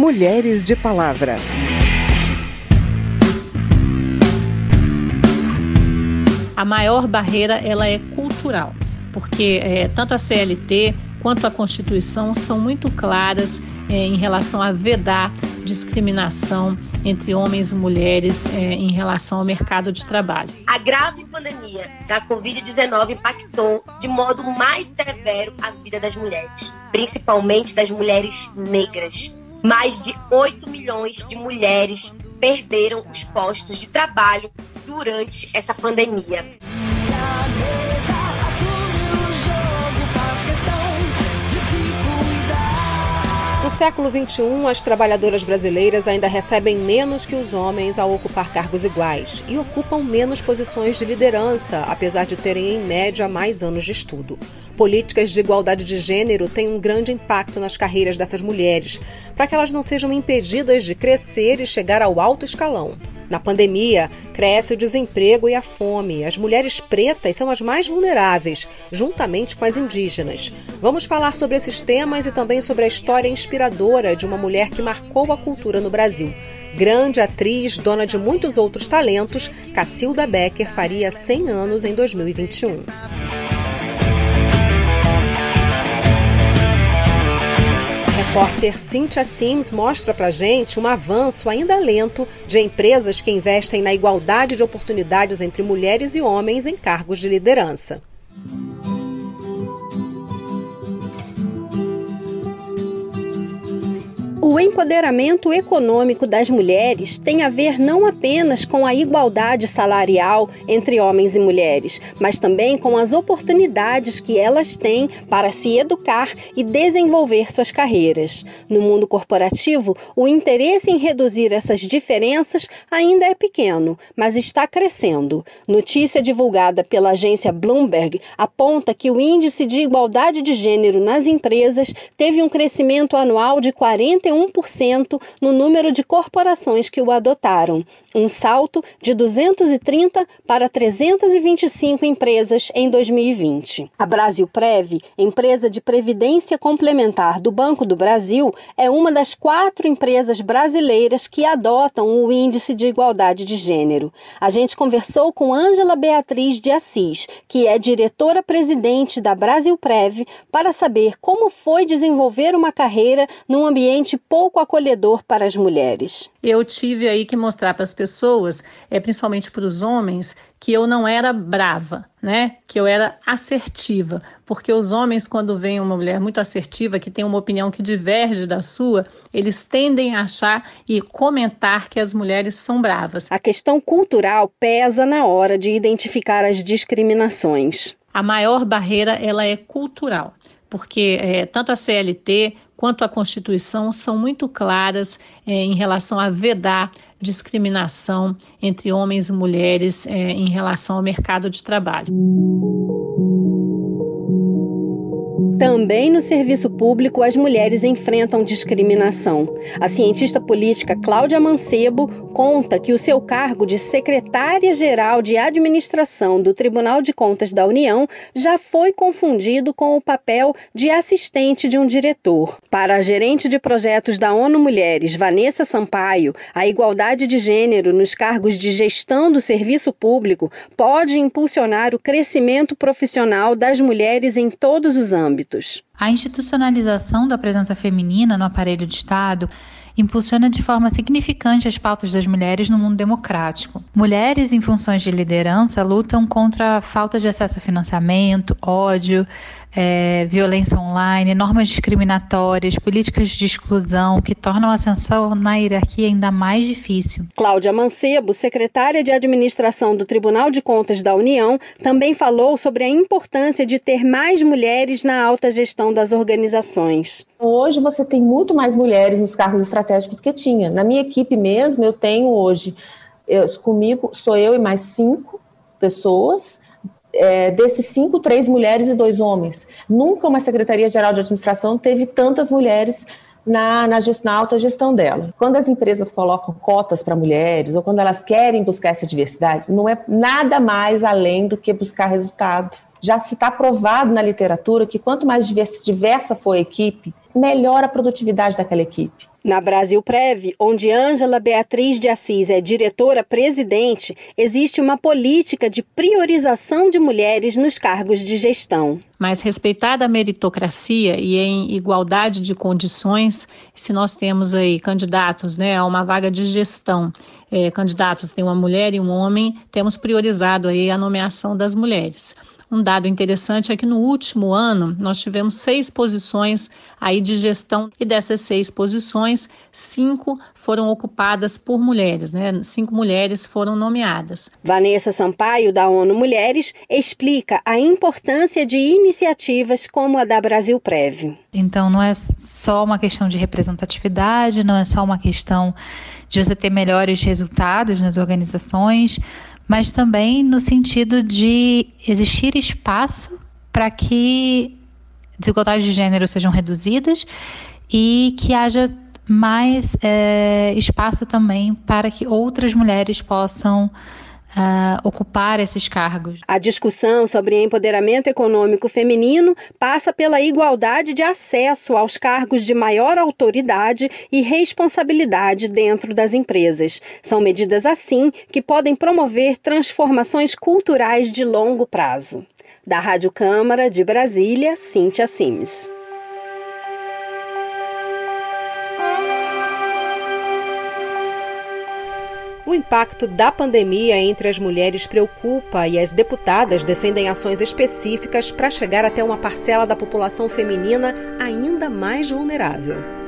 Mulheres de Palavra. A maior barreira ela é cultural, porque é, tanto a CLT quanto a Constituição são muito claras é, em relação a vedar discriminação entre homens e mulheres é, em relação ao mercado de trabalho. A grave pandemia da Covid-19 impactou de modo mais severo a vida das mulheres, principalmente das mulheres negras. Mais de 8 milhões de mulheres perderam os postos de trabalho durante essa pandemia. No século XXI, as trabalhadoras brasileiras ainda recebem menos que os homens ao ocupar cargos iguais e ocupam menos posições de liderança, apesar de terem, em média, mais anos de estudo. Políticas de igualdade de gênero têm um grande impacto nas carreiras dessas mulheres, para que elas não sejam impedidas de crescer e chegar ao alto escalão. Na pandemia, cresce o desemprego e a fome. As mulheres pretas são as mais vulneráveis, juntamente com as indígenas. Vamos falar sobre esses temas e também sobre a história inspiradora de uma mulher que marcou a cultura no Brasil. Grande atriz, dona de muitos outros talentos, Cacilda Becker faria 100 anos em 2021. Repórter Cynthia Sims mostra pra gente um avanço ainda lento de empresas que investem na igualdade de oportunidades entre mulheres e homens em cargos de liderança. O empoderamento econômico das mulheres tem a ver não apenas com a igualdade salarial entre homens e mulheres, mas também com as oportunidades que elas têm para se educar e desenvolver suas carreiras. No mundo corporativo, o interesse em reduzir essas diferenças ainda é pequeno, mas está crescendo. Notícia divulgada pela agência Bloomberg aponta que o índice de igualdade de gênero nas empresas teve um crescimento anual de 41 51% no número de corporações que o adotaram, um salto de 230 para 325 empresas em 2020. A Brasilprev, empresa de previdência complementar do Banco do Brasil, é uma das quatro empresas brasileiras que adotam o Índice de Igualdade de Gênero. A gente conversou com Ângela Beatriz de Assis, que é diretora-presidente da Brasilprev, para saber como foi desenvolver uma carreira num ambiente pouco acolhedor para as mulheres. Eu tive aí que mostrar para as pessoas, é, principalmente para os homens, que eu não era brava, né? Que eu era assertiva, porque os homens quando veem uma mulher muito assertiva que tem uma opinião que diverge da sua, eles tendem a achar e comentar que as mulheres são bravas. A questão cultural pesa na hora de identificar as discriminações. A maior barreira ela é cultural, porque é, tanto a CLT quanto a Constituição são muito claras é, em relação a vedar discriminação entre homens e mulheres é, em relação ao mercado de trabalho. Também no serviço público, as mulheres enfrentam discriminação. A cientista política Cláudia Mancebo conta que o seu cargo de secretária-geral de administração do Tribunal de Contas da União já foi confundido com o papel de assistente de um diretor. Para a gerente de projetos da ONU Mulheres, Vanessa Sampaio, a igualdade de gênero nos cargos de gestão do serviço público pode impulsionar o crescimento profissional das mulheres em todos os âmbitos. A institucionalização da presença feminina no aparelho de Estado impulsiona de forma significante as pautas das mulheres no mundo democrático. Mulheres em funções de liderança lutam contra a falta de acesso a financiamento, ódio, é, violência online, normas discriminatórias, políticas de exclusão que tornam a ascensão na hierarquia ainda mais difícil. Cláudia Mancebo, secretária de administração do Tribunal de Contas da União, também falou sobre a importância de ter mais mulheres na alta gestão das organizações. Hoje você tem muito mais mulheres nos cargos estratégicos do que tinha. Na minha equipe mesmo, eu tenho hoje, eu, comigo sou eu e mais cinco pessoas é, desses cinco, três mulheres e dois homens. Nunca uma Secretaria-Geral de Administração teve tantas mulheres na, na, na, alta gestão dela. Quando as empresas colocam cotas para mulheres ou quando elas querem buscar essa diversidade, não é nada mais além do que buscar resultado. Já se está provado na literatura que quanto mais diversa for a equipe, melhor a produtividade daquela equipe. Na Brasil Prev, onde Ângela Beatriz de Assis é diretora-presidente, existe uma política de priorização de mulheres nos cargos de gestão. Mas respeitada a meritocracia e em igualdade de condições, se nós temos aí candidatos né, a uma vaga de gestão, é, candidatos tem uma mulher e um homem, temos priorizado aí a nomeação das mulheres. Um dado interessante é que no último ano nós tivemos seis posições aí de gestão e dessas seis posições, cinco foram ocupadas por mulheres, né? Cinco mulheres foram nomeadas. Vanessa Sampaio, da ONU Mulheres, explica a importância de iniciativas como a da Brasil Prévio. Então não é só uma questão de representatividade, não é só uma questão de você ter melhores resultados nas organizações, mas também no sentido de existir espaço para que desigualdades de gênero sejam reduzidas e que haja mais é, espaço também para que outras mulheres possam uh, ocupar esses cargos. A discussão sobre empoderamento econômico feminino passa pela igualdade de acesso aos cargos de maior autoridade e responsabilidade dentro das empresas. São medidas assim que podem promover transformações culturais de longo prazo. Da Rádio Câmara de Brasília, Cíntia Simes. O impacto da pandemia entre as mulheres preocupa e as deputadas defendem ações específicas para chegar até uma parcela da população feminina ainda mais vulnerável.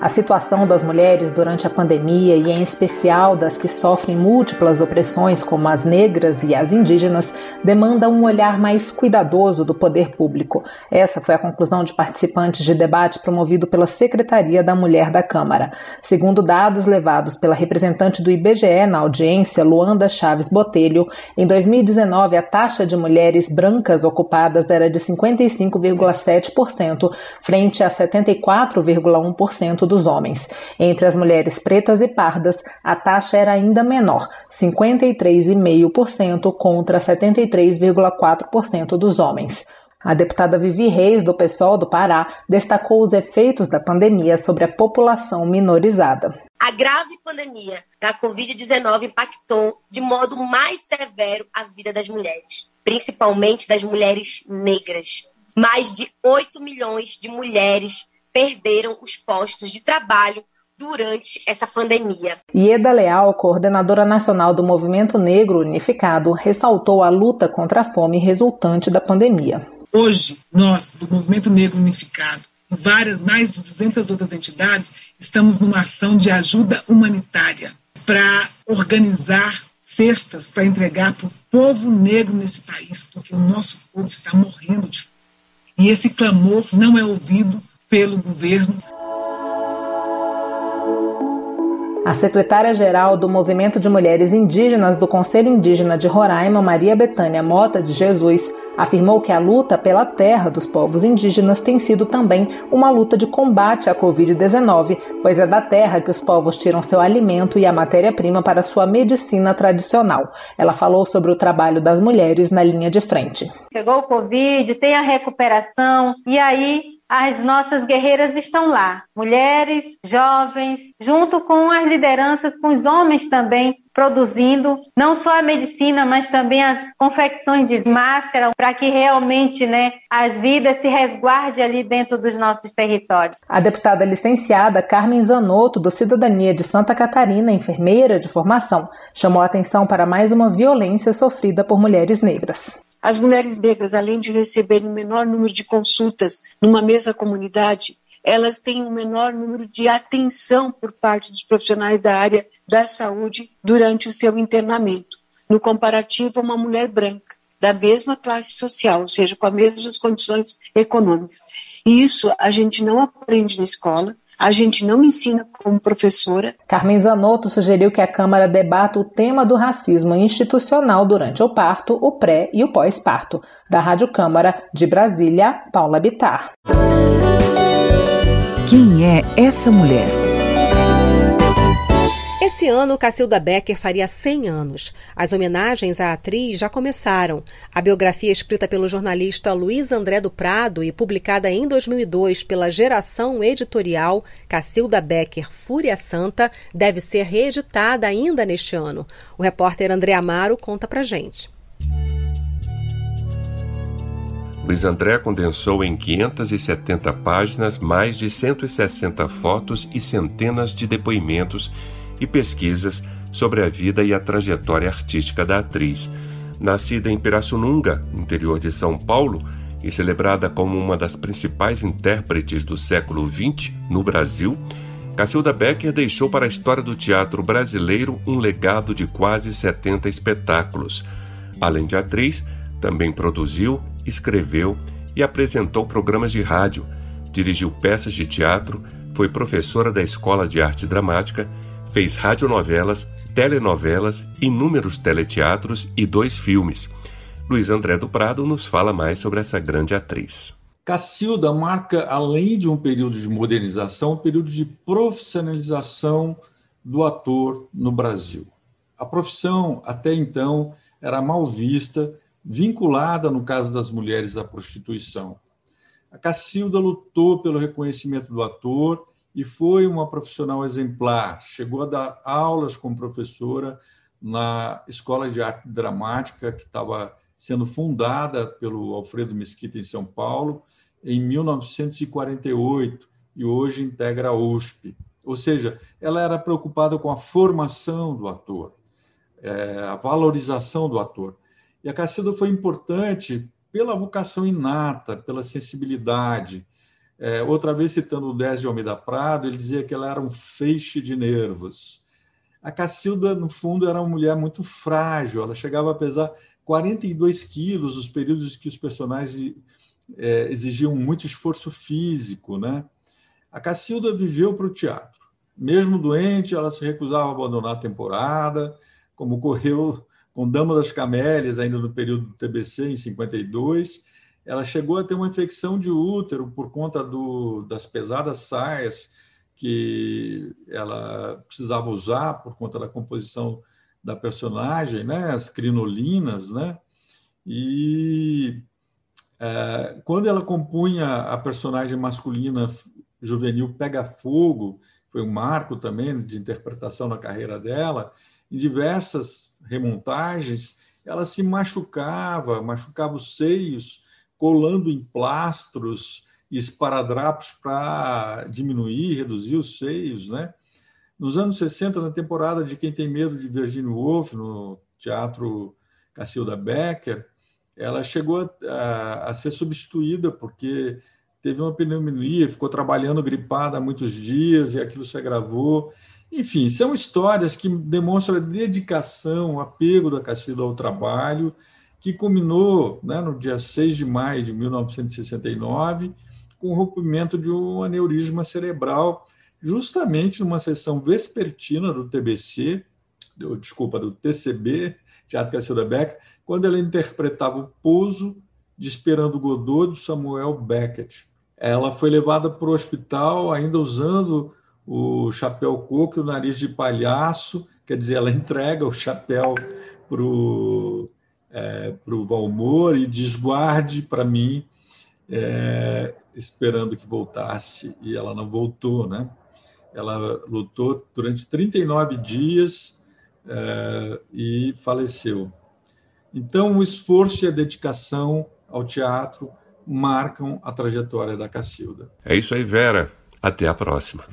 A situação das mulheres durante a pandemia e, em especial, das que sofrem múltiplas opressões, como as negras e as indígenas, demanda um olhar mais cuidadoso do poder público. Essa foi a conclusão de participantes de debate promovido pela Secretaria da Mulher da Câmara. Segundo dados levados pela representante do IBGE na audiência, Luanda Chaves Botelho, em 2019 a taxa de mulheres brancas ocupadas era de 55,7%, frente a 74,1% dos homens. Entre as mulheres pretas e pardas, a taxa era ainda menor, 53,5% contra 73,4% dos homens. A deputada Vivi Reis, do PSOL do Pará, destacou os efeitos da pandemia sobre a população minorizada. A grave pandemia da Covid-19 impactou de modo mais severo a vida das mulheres, principalmente das mulheres negras. Mais de 8 milhões de mulheres perderam os postos de trabalho durante essa pandemia. Ieda Leal, coordenadora nacional do Movimento Negro Unificado, ressaltou a luta contra a fome resultante da pandemia. Hoje, nós, do Movimento Negro Unificado, várias, mais de 200 outras entidades, estamos numa ação de ajuda humanitária para organizar cestas para entregar para o povo negro nesse país, porque o nosso povo está morrendo de fome. E esse clamor não é ouvido pelo governo. A secretária-geral do Movimento de Mulheres Indígenas do Conselho Indígena de Roraima, Maria Betânia Mota de Jesus, afirmou que a luta pela terra dos povos indígenas tem sido também uma luta de combate à Covid-19, pois é da terra que os povos tiram seu alimento e a matéria-prima para sua medicina tradicional. Ela falou sobre o trabalho das mulheres na linha de frente. Pegou o Covid, tem a recuperação, e aí as nossas guerreiras estão lá, mulheres, jovens, junto com as lideranças, com os homens também, produzindo não só a medicina, mas também as confecções de máscara, para que realmente né, as vidas se resguardem ali dentro dos nossos territórios. A deputada licenciada Carmen Zanotto, do Cidadania de Santa Catarina, enfermeira de formação, chamou a atenção para mais uma violência sofrida por mulheres negras. As mulheres negras, além de receberem um menor número de consultas numa mesma comunidade, elas têm um menor número de atenção por parte dos profissionais da área da saúde durante o seu internamento, no comparativo a uma mulher branca, da mesma classe social, ou seja, com as mesmas condições econômicas. E isso a gente não aprende na escola, a gente não ensina como professora. Carmen Zanotto sugeriu que a Câmara debata o tema do racismo institucional durante o parto, o pré e o pós-parto. Da Rádio Câmara de Brasília, Paula Bitar. Quem é essa mulher? Esse ano, Cacilda Becker faria 100 anos. As homenagens à atriz já começaram. A biografia escrita pelo jornalista Luiz André do Prado e publicada em 2002 pela Geração Editorial Cacilda Becker Fúria Santa deve ser reeditada ainda neste ano. O repórter André Amaro conta pra gente. Luiz André condensou em 570 páginas mais de 160 fotos e centenas de depoimentos e pesquisas sobre a vida e a trajetória artística da atriz. Nascida em Pirassununga, interior de São Paulo, e celebrada como uma das principais intérpretes do século XX no Brasil, Cacilda Becker deixou para a história do teatro brasileiro um legado de quase 70 espetáculos. Além de atriz, também produziu, escreveu e apresentou programas de rádio, dirigiu peças de teatro, foi professora da Escola de Arte Dramática, fez radionovelas, telenovelas, inúmeros teleteatros e dois filmes. Luiz André do Prado nos fala mais sobre essa grande atriz. Cacilda marca, além de um período de modernização, um período de profissionalização do ator no Brasil. A profissão, até então, era mal vista vinculada, no caso das mulheres, à prostituição. A Cacilda lutou pelo reconhecimento do ator e foi uma profissional exemplar. Chegou a dar aulas como professora na Escola de Arte Dramática, que estava sendo fundada pelo Alfredo Mesquita em São Paulo, em 1948, e hoje integra a USP. Ou seja, ela era preocupada com a formação do ator, é, a valorização do ator. E a Cacilda foi importante pela vocação inata, pela sensibilidade. É, outra vez, citando o Dés de Almeida Prado, ele dizia que ela era um feixe de nervos. A Cacilda, no fundo, era uma mulher muito frágil, ela chegava a pesar 42 quilos, os períodos que os personagens é, exigiam muito esforço físico. Né? A Cacilda viveu para o teatro. Mesmo doente, ela se recusava a abandonar a temporada, como ocorreu com Dama das Camélias, ainda no período do TBC, em 52. Ela chegou a ter uma infecção de útero por conta do, das pesadas saias que ela precisava usar por conta da composição da personagem, né? as crinolinas, né? E é, quando ela compunha a personagem masculina juvenil Pega Fogo, foi um marco também de interpretação na carreira dela, em diversas remontagens, ela se machucava, machucava os seios, colando em plastros esparadrapos para diminuir, reduzir os seios, né? Nos anos 60, na temporada de Quem Tem Medo de Virginia Woolf, no Teatro Cacilda Becker, ela chegou a, a, a, ser substituída porque teve uma pneumonia, ficou trabalhando gripada há muitos dias e aquilo se agravou. Enfim, são histórias que demonstram a dedicação, o apego da Cacilda ao trabalho, que culminou né, no dia 6 de maio de 1969 com o rompimento de um aneurisma cerebral, justamente numa sessão vespertina do TBC, do, desculpa, do TCB, Teatro Cacilda Becker, quando ela interpretava o pouso de Esperando Godot, do Samuel Beckett. Ela foi levada para o hospital ainda usando o chapéu coco e o nariz de palhaço, quer dizer, ela entrega o chapéu para o é, pro Valmor e diz: guarde para mim, é, esperando que voltasse, e ela não voltou, né? Ela lutou durante 39 dias é, e faleceu. Então, o esforço e a dedicação ao teatro marcam a trajetória da Cacilda. É isso aí, Vera. Até a próxima.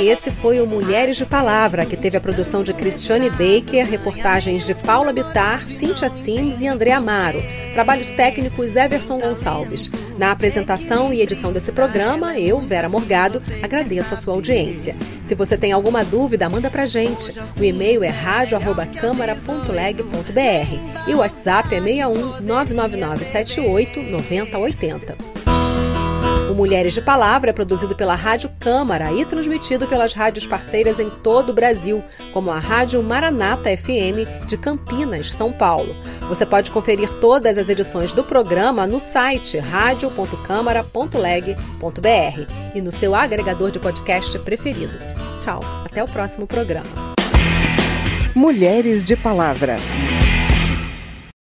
Esse foi o Mulheres de Palavra, que teve a produção de Cristiane Baker, reportagens de Paula Bitar, Cíntia Sims e André Amaro. Trabalhos técnicos Everson Gonçalves. Na apresentação e edição desse programa, eu, Vera Morgado, agradeço a sua audiência. Se você tem alguma dúvida, manda pra gente. O e-mail é rádio.câmara.leg.br e o WhatsApp é 61 999 78 9080. O Mulheres de Palavra é produzido pela Rádio Câmara e transmitido pelas rádios parceiras em todo o Brasil, como a Rádio Maranata FM de Campinas, São Paulo. Você pode conferir todas as edições do programa no site radio.câmara.leg.br e no seu agregador de podcast preferido. Tchau, até o próximo programa. Mulheres de Palavra.